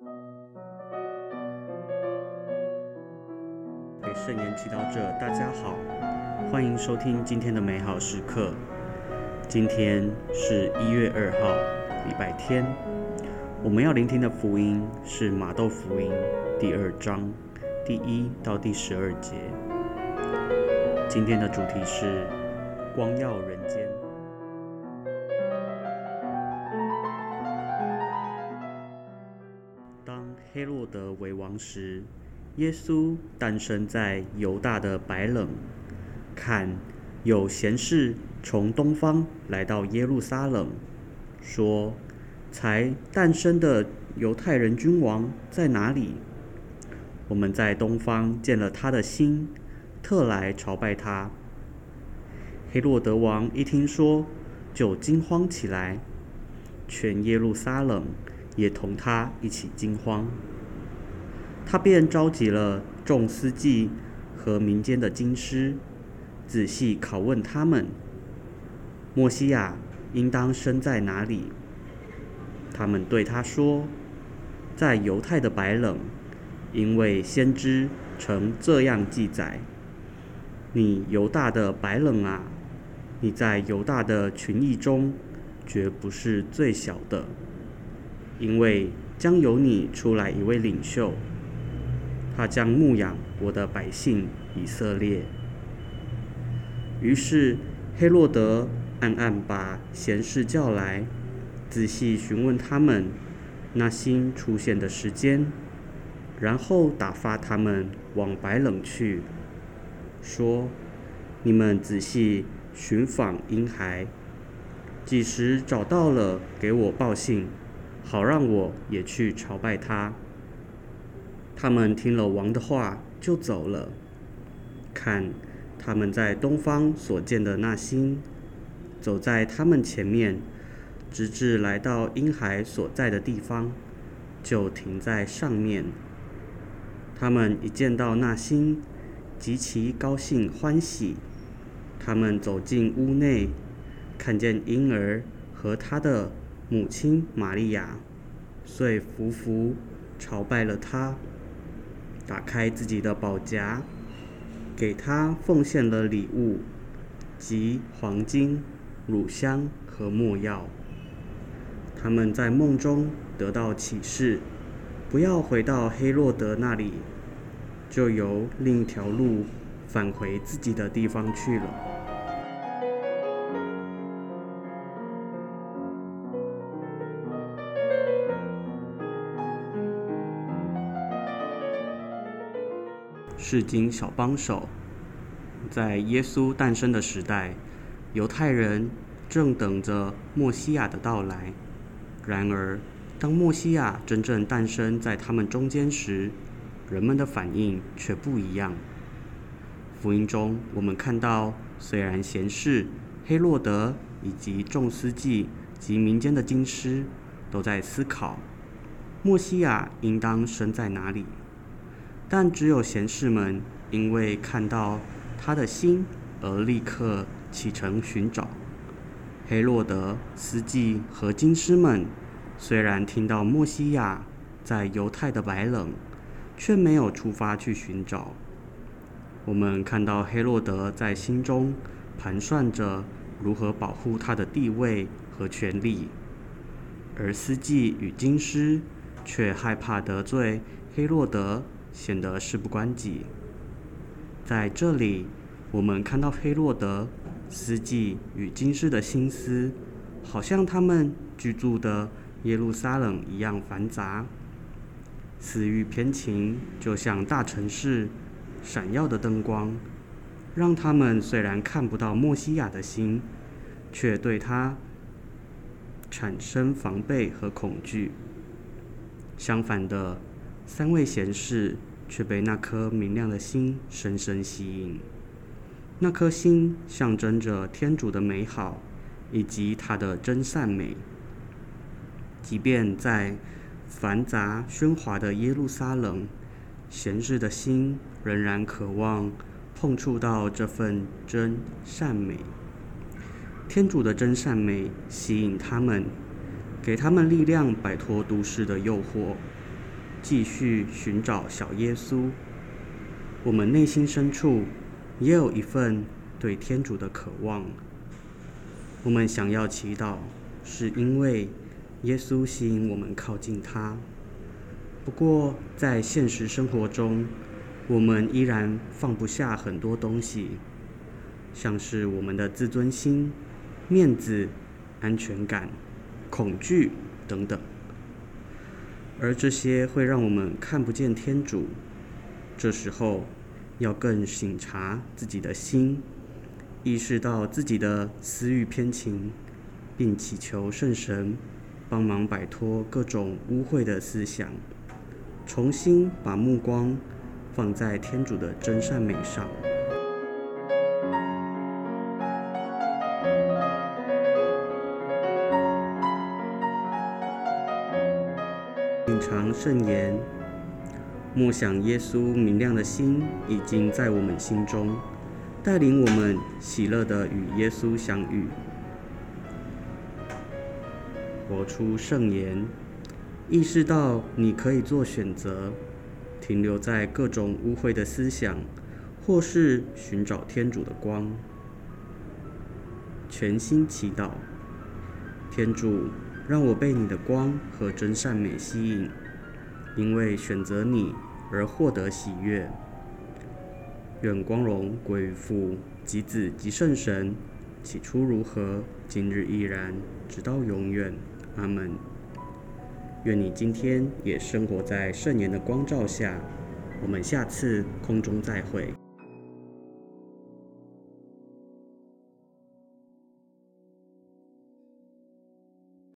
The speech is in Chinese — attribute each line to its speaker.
Speaker 1: 给圣言祈祷者，大家好，欢迎收听今天的美好时刻。今天是一月二号，礼拜天。我们要聆听的福音是马窦福音第二章第一到第十二节。今天的主题是光耀人间。黑洛德为王时，耶稣诞生在犹大的白冷。看，有贤士从东方来到耶路撒冷，说：“才诞生的犹太人君王在哪里？我们在东方见了他的心，特来朝拜他。”黑洛德王一听说，就惊慌起来，全耶路撒冷也同他一起惊慌。他便召集了众司祭和民间的经师，仔细拷问他们：莫西亚应当生在哪里？他们对他说：在犹太的白冷，因为先知曾这样记载：你犹大的白冷啊，你在犹大的群邑中，绝不是最小的，因为将由你出来一位领袖。他将牧养我的百姓以色列。于是黑洛德暗暗把贤士叫来，仔细询问他们那星出现的时间，然后打发他们往白冷去，说：“你们仔细寻访婴孩，几时找到了，给我报信，好让我也去朝拜他。”他们听了王的话，就走了。看，他们在东方所见的那星，走在他们前面，直至来到婴孩所在的地方，就停在上面。他们一见到那星，极其高兴欢喜。他们走进屋内，看见婴儿和他的母亲玛利亚，遂伏伏朝拜了他。打开自己的宝夹，给他奉献了礼物，即黄金、乳香和墨药。他们在梦中得到启示，不要回到黑洛德那里，就由另一条路返回自己的地方去了。世经小帮手，在耶稣诞生的时代，犹太人正等着墨西亚的到来。然而，当墨西亚真正诞生在他们中间时，人们的反应却不一样。福音中，我们看到，虽然贤士黑洛德以及众司祭及民间的经师都在思考，墨西亚应当生在哪里。但只有贤士们因为看到他的心而立刻启程寻找。黑洛德、司机和金师们虽然听到墨西亚在犹太的白冷，却没有出发去寻找。我们看到黑洛德在心中盘算着如何保护他的地位和权利，而司机与金师却害怕得罪黑洛德。显得事不关己。在这里，我们看到黑洛德、司祭与金师的心思，好像他们居住的耶路撒冷一样繁杂。私欲偏情，就像大城市闪耀的灯光，让他们虽然看不到莫西亚的心，却对他产生防备和恐惧。相反的。三位贤士却被那颗明亮的心深深吸引。那颗心象征着天主的美好以及他的真善美。即便在繁杂喧哗的耶路撒冷，贤士的心仍然渴望碰触到这份真善美。天主的真善美吸引他们，给他们力量，摆脱都市的诱惑。继续寻找小耶稣。我们内心深处也有一份对天主的渴望。我们想要祈祷，是因为耶稣吸引我们靠近他。不过，在现实生活中，我们依然放不下很多东西，像是我们的自尊心、面子、安全感、恐惧等等。而这些会让我们看不见天主。这时候，要更省察自己的心，意识到自己的私欲偏情，并祈求圣神帮忙摆脱各种污秽的思想。重新把目光放在天主的真善美上，尝圣言，默想耶稣明亮的心已经在我们心中，带领我们喜乐的与耶稣相遇，活出圣言。意识到你可以做选择，停留在各种污秽的思想，或是寻找天主的光。全心祈祷，天主，让我被你的光和真善美吸引，因为选择你而获得喜悦。愿光荣归于父、及子、及圣神，起初如何，今日依然，直到永远。阿门。愿你今天也生活在圣言的光照下。我们下次空中再会。